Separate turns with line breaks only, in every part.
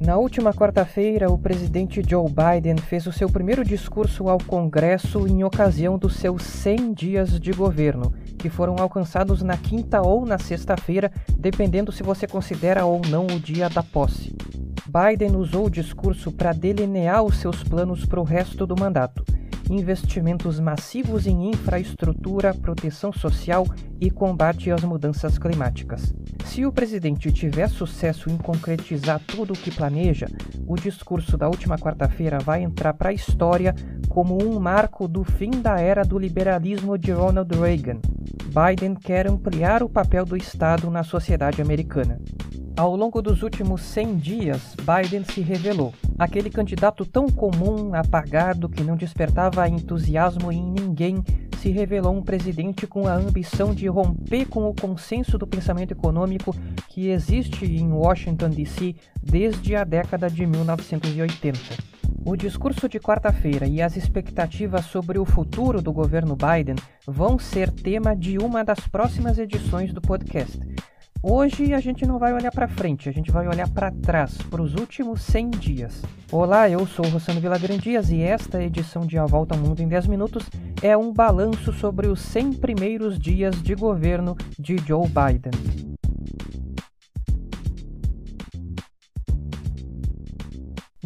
Na última quarta-feira, o presidente Joe Biden fez o seu primeiro discurso ao Congresso em ocasião dos seus 100 dias de governo, que foram alcançados na quinta ou na sexta-feira, dependendo se você considera ou não o dia da posse. Biden usou o discurso para delinear os seus planos para o resto do mandato investimentos massivos em infraestrutura, proteção social e combate às mudanças climáticas. Se o presidente tiver sucesso em concretizar tudo o que planeja, o discurso da última quarta-feira vai entrar para a história como um marco do fim da era do liberalismo de Ronald Reagan. Biden quer ampliar o papel do Estado na sociedade americana. Ao longo dos últimos 100 dias, Biden se revelou aquele candidato tão comum, apagado, que não despertava entusiasmo em ninguém, se revelou um presidente com a ambição de romper com o consenso do pensamento econômico que existe em Washington, D.C. desde a década de 1980. O discurso de quarta-feira e as expectativas sobre o futuro do governo Biden vão ser tema de uma das próximas edições do podcast. Hoje a gente não vai olhar para frente, a gente vai olhar para trás, para os últimos 100 dias. Olá, eu sou o Rossano Vilagrandias e esta edição de A Volta ao Mundo em 10 Minutos é um balanço sobre os 100 primeiros dias de governo de Joe Biden.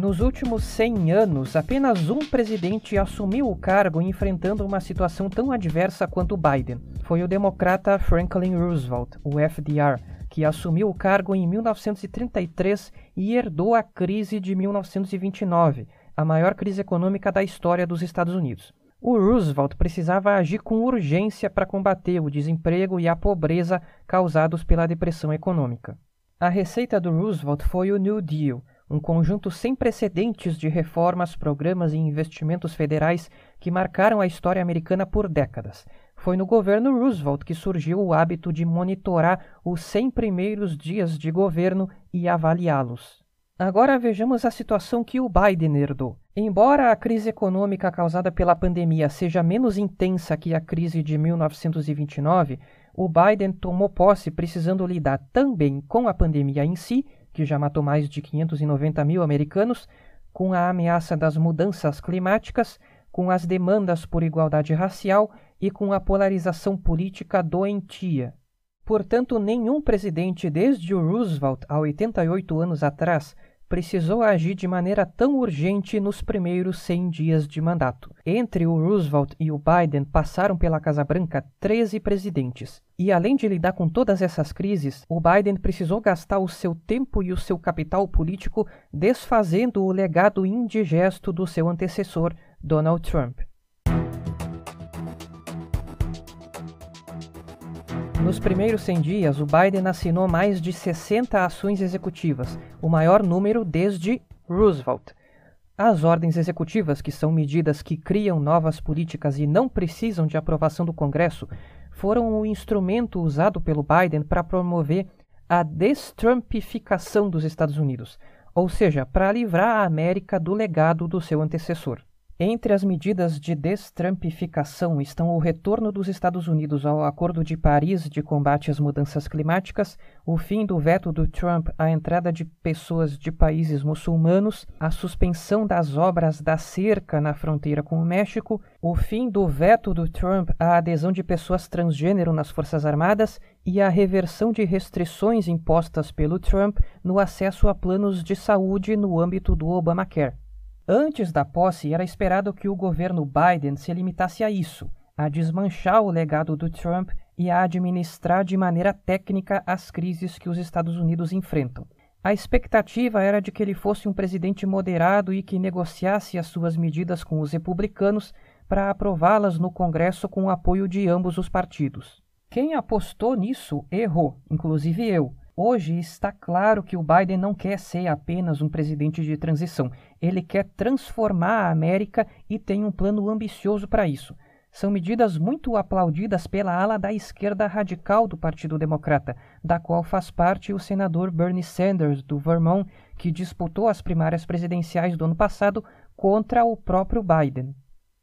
Nos últimos 100 anos, apenas um presidente assumiu o cargo enfrentando uma situação tão adversa quanto Biden foi o democrata Franklin Roosevelt, o FDR, que assumiu o cargo em 1933 e herdou a crise de 1929, a maior crise econômica da história dos Estados Unidos. O Roosevelt precisava agir com urgência para combater o desemprego e a pobreza causados pela depressão econômica. A receita do Roosevelt foi o New Deal, um conjunto sem precedentes de reformas, programas e investimentos federais que marcaram a história americana por décadas, foi no governo Roosevelt que surgiu o hábito de monitorar os 100 primeiros dias de governo e avaliá-los. Agora vejamos a situação que o Biden herdou. Embora a crise econômica causada pela pandemia seja menos intensa que a crise de 1929, o Biden tomou posse precisando lidar também com a pandemia em si, que já matou mais de 590 mil americanos, com a ameaça das mudanças climáticas, com as demandas por igualdade racial e com a polarização política doentia. Portanto, nenhum presidente desde o Roosevelt há 88 anos atrás precisou agir de maneira tão urgente nos primeiros 100 dias de mandato. Entre o Roosevelt e o Biden passaram pela Casa Branca 13 presidentes. E além de lidar com todas essas crises, o Biden precisou gastar o seu tempo e o seu capital político desfazendo o legado indigesto do seu antecessor, Donald Trump. Nos primeiros 100 dias, o Biden assinou mais de 60 ações executivas, o maior número desde Roosevelt. As ordens executivas, que são medidas que criam novas políticas e não precisam de aprovação do Congresso, foram o instrumento usado pelo Biden para promover a destrumpificação dos Estados Unidos, ou seja, para livrar a América do legado do seu antecessor. Entre as medidas de destrampificação estão o retorno dos Estados Unidos ao Acordo de Paris de combate às mudanças climáticas, o fim do veto do Trump à entrada de pessoas de países muçulmanos, a suspensão das obras da cerca na fronteira com o México, o fim do veto do Trump à adesão de pessoas transgênero nas Forças Armadas e a reversão de restrições impostas pelo Trump no acesso a planos de saúde no âmbito do Obamacare. Antes da posse, era esperado que o governo Biden se limitasse a isso, a desmanchar o legado do Trump e a administrar de maneira técnica as crises que os Estados Unidos enfrentam. A expectativa era de que ele fosse um presidente moderado e que negociasse as suas medidas com os republicanos para aprová-las no Congresso com o apoio de ambos os partidos. Quem apostou nisso errou, inclusive eu, Hoje está claro que o Biden não quer ser apenas um presidente de transição. Ele quer transformar a América e tem um plano ambicioso para isso. São medidas muito aplaudidas pela ala da esquerda radical do Partido Democrata, da qual faz parte o senador Bernie Sanders, do Vermont, que disputou as primárias presidenciais do ano passado contra o próprio Biden.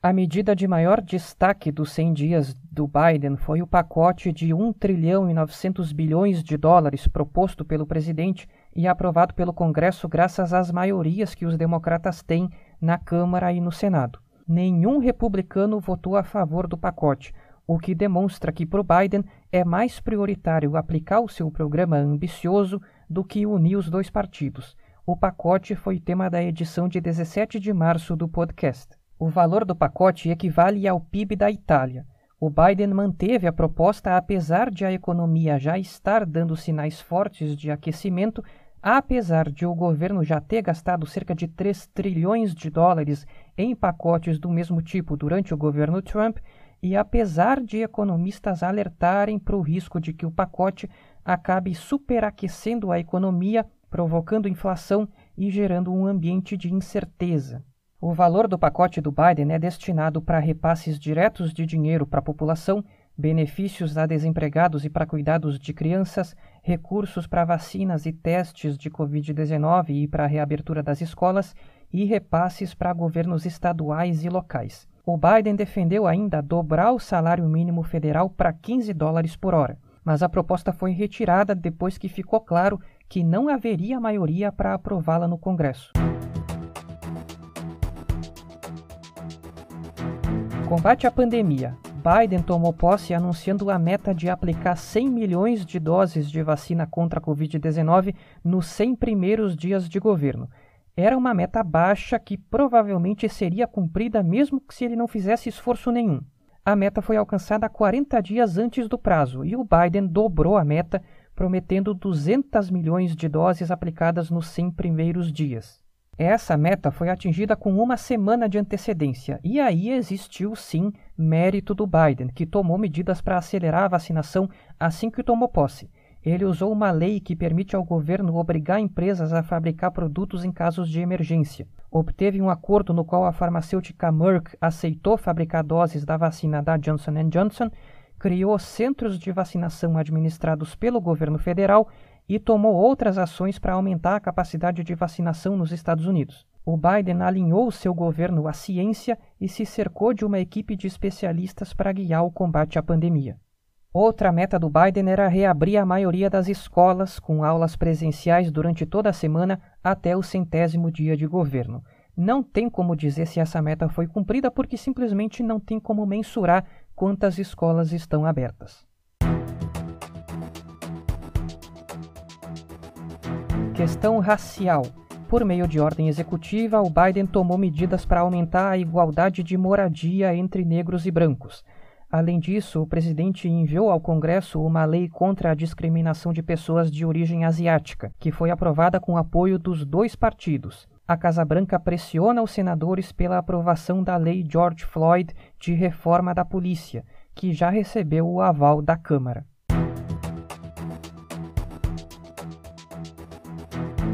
A medida de maior destaque dos 100 dias do Biden foi o pacote de 1 trilhão e 900 bilhões de dólares proposto pelo presidente e aprovado pelo Congresso graças às maiorias que os democratas têm na Câmara e no Senado. Nenhum republicano votou a favor do pacote, o que demonstra que para o Biden é mais prioritário aplicar o seu programa ambicioso do que unir os dois partidos. O pacote foi tema da edição de 17 de março do podcast. O valor do pacote equivale ao PIB da Itália. O Biden manteve a proposta apesar de a economia já estar dando sinais fortes de aquecimento, apesar de o governo já ter gastado cerca de 3 trilhões de dólares em pacotes do mesmo tipo durante o governo Trump, e apesar de economistas alertarem para o risco de que o pacote acabe superaquecendo a economia provocando inflação e gerando um ambiente de incerteza. O valor do pacote do Biden é destinado para repasses diretos de dinheiro para a população, benefícios a desempregados e para cuidados de crianças, recursos para vacinas e testes de Covid-19 e para a reabertura das escolas e repasses para governos estaduais e locais. O Biden defendeu ainda dobrar o salário mínimo federal para 15 dólares por hora, mas a proposta foi retirada depois que ficou claro que não haveria maioria para aprová-la no Congresso. Combate à pandemia. Biden tomou posse anunciando a meta de aplicar 100 milhões de doses de vacina contra a Covid-19 nos 100 primeiros dias de governo. Era uma meta baixa que provavelmente seria cumprida mesmo se ele não fizesse esforço nenhum. A meta foi alcançada 40 dias antes do prazo e o Biden dobrou a meta prometendo 200 milhões de doses aplicadas nos 100 primeiros dias. Essa meta foi atingida com uma semana de antecedência, e aí existiu sim mérito do Biden, que tomou medidas para acelerar a vacinação assim que tomou posse. Ele usou uma lei que permite ao governo obrigar empresas a fabricar produtos em casos de emergência. Obteve um acordo no qual a farmacêutica Merck aceitou fabricar doses da vacina da Johnson Johnson criou centros de vacinação administrados pelo governo federal e tomou outras ações para aumentar a capacidade de vacinação nos Estados Unidos. O Biden alinhou seu governo à ciência e se cercou de uma equipe de especialistas para guiar o combate à pandemia. Outra meta do Biden era reabrir a maioria das escolas com aulas presenciais durante toda a semana até o centésimo dia de governo. Não tem como dizer se essa meta foi cumprida porque simplesmente não tem como mensurar quantas escolas estão abertas. Questão racial. Por meio de ordem executiva, o Biden tomou medidas para aumentar a igualdade de moradia entre negros e brancos. Além disso, o presidente enviou ao Congresso uma lei contra a discriminação de pessoas de origem asiática, que foi aprovada com apoio dos dois partidos, a Casa Branca pressiona os senadores pela aprovação da Lei George Floyd de reforma da polícia, que já recebeu o aval da Câmara.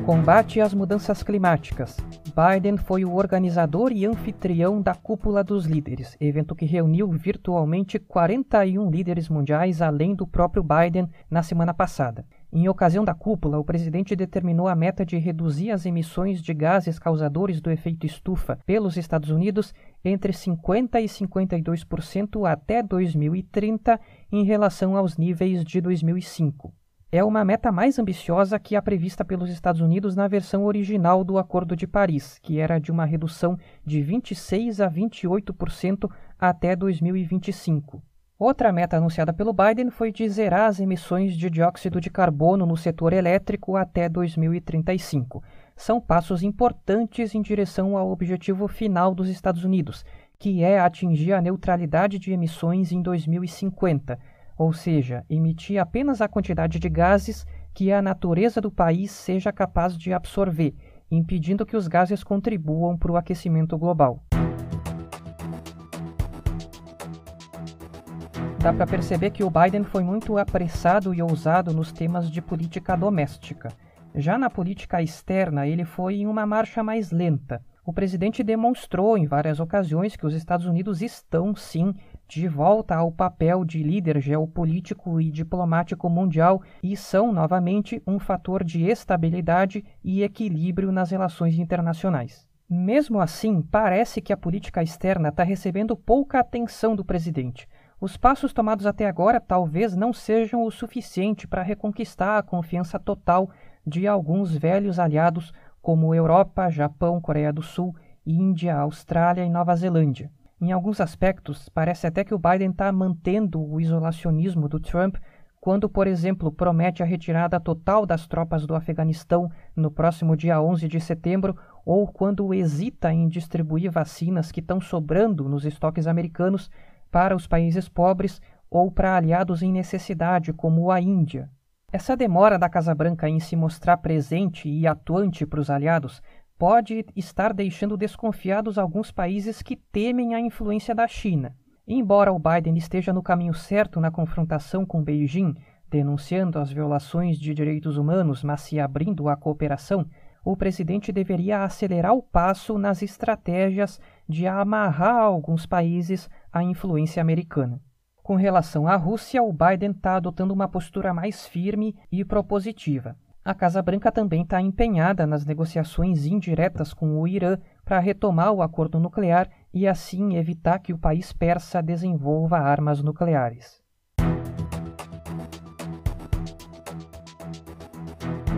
Combate às mudanças climáticas. Biden foi o organizador e anfitrião da Cúpula dos Líderes, evento que reuniu virtualmente 41 líderes mundiais, além do próprio Biden, na semana passada. Em ocasião da cúpula, o presidente determinou a meta de reduzir as emissões de gases causadores do efeito estufa pelos Estados Unidos entre 50% e 52% até 2030 em relação aos níveis de 2005. É uma meta mais ambiciosa que a prevista pelos Estados Unidos na versão original do Acordo de Paris, que era de uma redução de 26% a 28% até 2025. Outra meta anunciada pelo Biden foi de zerar as emissões de dióxido de carbono no setor elétrico até 2035. São passos importantes em direção ao objetivo final dos Estados Unidos, que é atingir a neutralidade de emissões em 2050, ou seja, emitir apenas a quantidade de gases que a natureza do país seja capaz de absorver, impedindo que os gases contribuam para o aquecimento global. dá para perceber que o Biden foi muito apressado e ousado nos temas de política doméstica. Já na política externa, ele foi em uma marcha mais lenta. O presidente demonstrou em várias ocasiões que os Estados Unidos estão, sim, de volta ao papel de líder geopolítico e diplomático mundial e são, novamente, um fator de estabilidade e equilíbrio nas relações internacionais. Mesmo assim, parece que a política externa está recebendo pouca atenção do presidente. Os passos tomados até agora talvez não sejam o suficiente para reconquistar a confiança total de alguns velhos aliados como Europa, Japão, Coreia do Sul, Índia, Austrália e Nova Zelândia. Em alguns aspectos, parece até que o Biden está mantendo o isolacionismo do Trump quando, por exemplo, promete a retirada total das tropas do Afeganistão no próximo dia 11 de setembro, ou quando hesita em distribuir vacinas que estão sobrando nos estoques americanos para os países pobres ou para aliados em necessidade, como a Índia. Essa demora da Casa Branca em se mostrar presente e atuante para os aliados pode estar deixando desconfiados alguns países que temem a influência da China. Embora o Biden esteja no caminho certo na confrontação com Beijing, denunciando as violações de direitos humanos, mas se abrindo à cooperação, o presidente deveria acelerar o passo nas estratégias de amarrar alguns países à influência americana. Com relação à Rússia, o Biden está adotando uma postura mais firme e propositiva. A Casa Branca também está empenhada nas negociações indiretas com o Irã para retomar o acordo nuclear e assim evitar que o país persa desenvolva armas nucleares.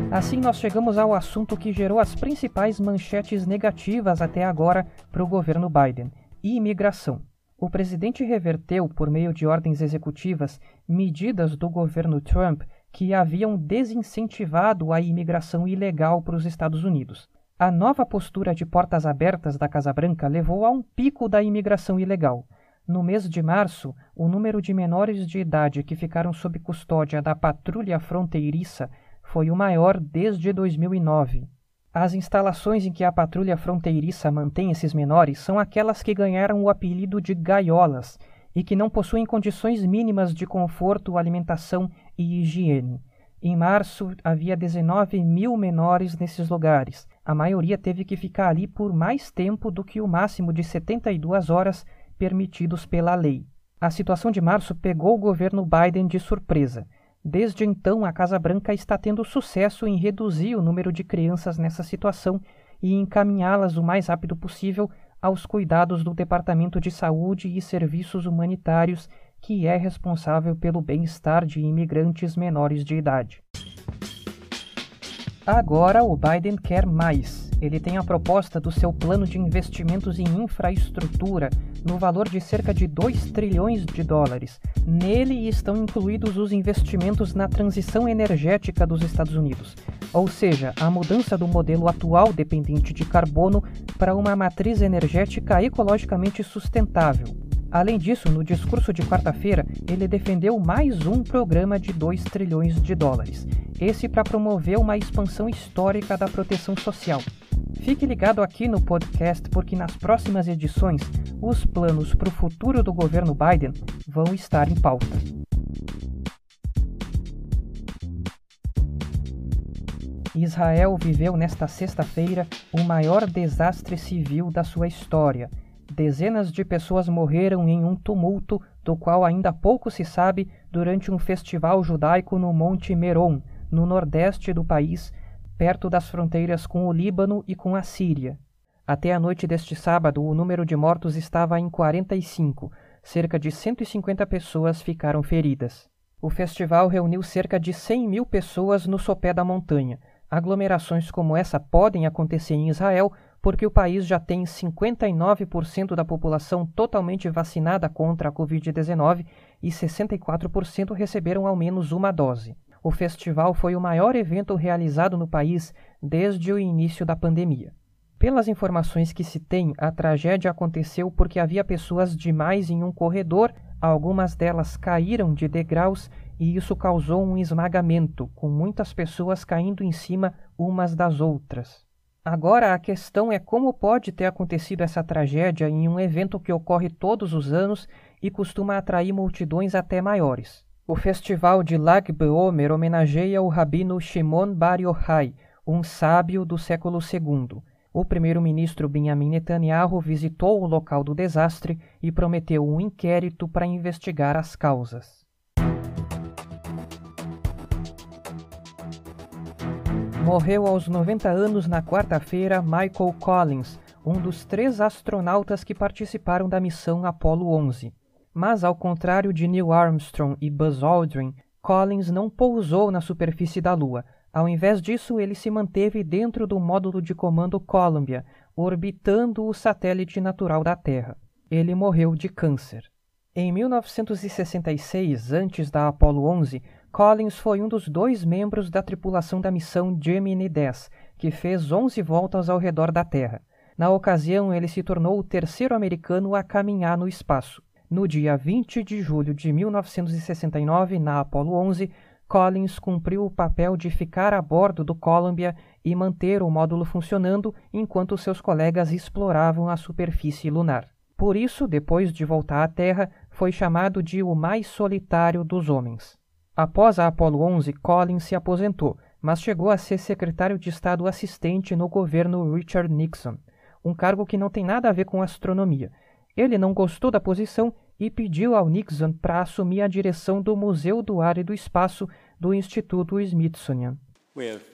Assim, nós chegamos ao assunto que gerou as principais manchetes negativas até agora para o governo Biden: imigração. O presidente reverteu, por meio de ordens executivas, medidas do governo Trump que haviam desincentivado a imigração ilegal para os Estados Unidos. A nova postura de portas abertas da Casa Branca levou a um pico da imigração ilegal. No mês de março, o número de menores de idade que ficaram sob custódia da patrulha fronteiriça foi o maior desde 2009. As instalações em que a patrulha fronteiriça mantém esses menores são aquelas que ganharam o apelido de gaiolas e que não possuem condições mínimas de conforto, alimentação e higiene. Em março, havia 19 mil menores nesses lugares. A maioria teve que ficar ali por mais tempo do que o máximo de 72 horas permitidos pela lei. A situação de março pegou o governo Biden de surpresa. Desde então, a Casa Branca está tendo sucesso em reduzir o número de crianças nessa situação e encaminhá-las o mais rápido possível aos cuidados do Departamento de Saúde e Serviços Humanitários, que é responsável pelo bem-estar de imigrantes menores de idade. Agora o Biden quer mais. Ele tem a proposta do seu plano de investimentos em infraestrutura no valor de cerca de 2 trilhões de dólares. Nele estão incluídos os investimentos na transição energética dos Estados Unidos, ou seja, a mudança do modelo atual dependente de carbono para uma matriz energética ecologicamente sustentável. Além disso, no discurso de quarta-feira, ele defendeu mais um programa de 2 trilhões de dólares, esse para promover uma expansão histórica da proteção social. Fique ligado aqui no podcast porque nas próximas edições os planos para o futuro do governo Biden vão estar em pauta. Israel viveu nesta sexta-feira o maior desastre civil da sua história. Dezenas de pessoas morreram em um tumulto do qual ainda pouco se sabe durante um festival judaico no Monte Meron, no nordeste do país, perto das fronteiras com o Líbano e com a Síria. Até a noite deste sábado, o número de mortos estava em 45. Cerca de 150 pessoas ficaram feridas. O festival reuniu cerca de 100 mil pessoas no sopé da montanha. Aglomerações como essa podem acontecer em Israel porque o país já tem 59% da população totalmente vacinada contra a Covid-19 e 64% receberam ao menos uma dose. O festival foi o maior evento realizado no país desde o início da pandemia. Pelas informações que se tem, a tragédia aconteceu porque havia pessoas demais em um corredor, algumas delas caíram de degraus e isso causou um esmagamento, com muitas pessoas caindo em cima umas das outras. Agora a questão é como pode ter acontecido essa tragédia em um evento que ocorre todos os anos e costuma atrair multidões até maiores. O festival de Lag BaOmer homenageia o rabino Shimon Bar Yochai, um sábio do século II. O primeiro-ministro Benjamin Netanyahu visitou o local do desastre e prometeu um inquérito para investigar as causas. Morreu aos 90 anos na quarta-feira Michael Collins, um dos três astronautas que participaram da missão Apollo 11. Mas, ao contrário de Neil Armstrong e Buzz Aldrin, Collins não pousou na superfície da Lua. Ao invés disso, ele se manteve dentro do módulo de comando Columbia, orbitando o satélite natural da Terra. Ele morreu de câncer. Em 1966, antes da Apollo 11, Collins foi um dos dois membros da tripulação da missão Gemini 10, que fez 11 voltas ao redor da Terra. Na ocasião, ele se tornou o terceiro americano a caminhar no espaço. No dia 20 de julho de 1969, na Apollo 11, Collins cumpriu o papel de ficar a bordo do Columbia e manter o módulo funcionando enquanto seus colegas exploravam a superfície lunar. Por isso, depois de voltar à Terra, foi chamado de o mais solitário dos homens. Após a Apollo 11, Collins se aposentou, mas chegou a ser secretário de Estado assistente no governo Richard Nixon, um cargo que não tem nada a ver com astronomia. Ele não gostou da posição e pediu ao Nixon para assumir a direção do Museu do Ar e do Espaço do Instituto Smithsonian.
We have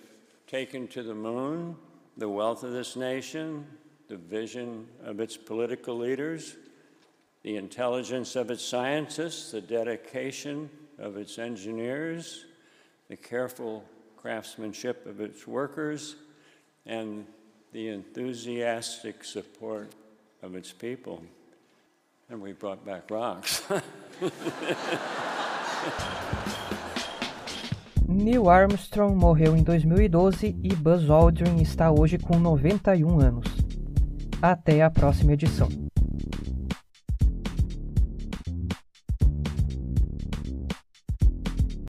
taken to the moon the wealth of this nation, the vision of its political leaders, the intelligence of its scientists, the dedication of its engineers, the careful craftsmanship of its workers, and the enthusiastic support of its people. And we brought back rocks.
Neil Armstrong morreu em 2012 e Buzz Aldrin está hoje com 91 um anos. Até a próxima edição.